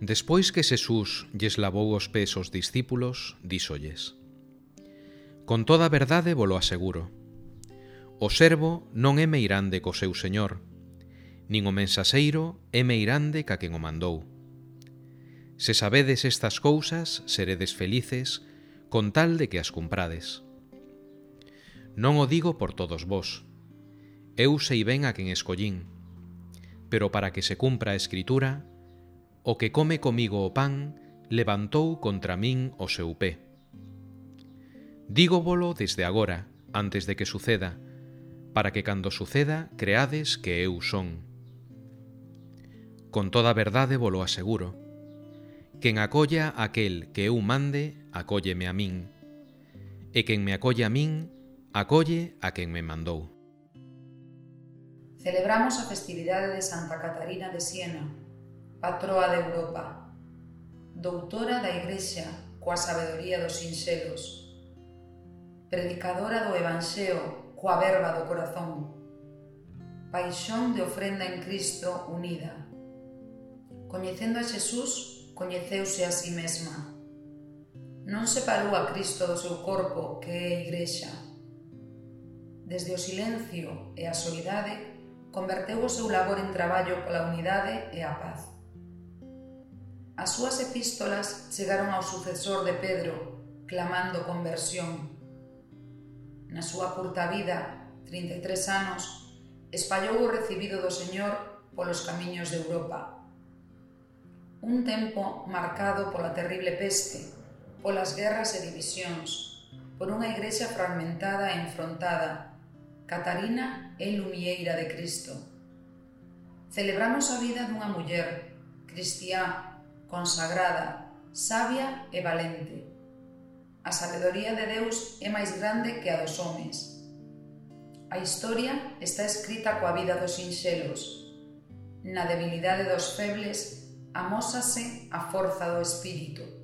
Despois que Xesús lles lavou os pés aos discípulos, díxolles Con toda verdade volo aseguro. O servo non é meirande co seu señor Nin o mensaseiro é meirande ca quen o mandou. Se sabedes estas cousas, seredes felices con tal de que as cumprades. Non o digo por todos vós Eu sei ben a quen escollín Pero para que se cumpra a escritura, O que come comigo o pan levantou contra min o seu pé. Dígovolo desde agora, antes de que suceda, para que cando suceda creades que eu son. Con toda verdade volo aseguro. Quen acolla aquel que eu mande, acólleme a min. E quen me acolle a min, acolle a quen me mandou. Celebramos a festividade de Santa Catarina de Siena, patroa de Europa, doutora da Igrexa coa sabedoría dos sinxelos, predicadora do Evanxeo coa verba do corazón, paixón de ofrenda en Cristo unida. Coñecendo a Xesús, coñeceuse a si sí mesma. Non separou a Cristo do seu corpo, que é a Igrexa. Desde o silencio e a soidade, converteu o seu labor en traballo pola unidade e a paz. As súas epístolas chegaron ao sucesor de Pedro, clamando conversión. Na súa curta vida, 33 anos, espallou o recibido do Señor polos camiños de Europa. Un tempo marcado pola terrible peste, polas guerras e divisións, por unha igrexa fragmentada e enfrontada, Catarina é lumieira de Cristo. Celebramos a vida dunha muller, cristiá, consagrada, sabia e valente. A sabedoría de Deus é máis grande que a dos homes. A historia está escrita coa vida dos sinxelos. Na debilidade dos febles amósase a forza do espírito.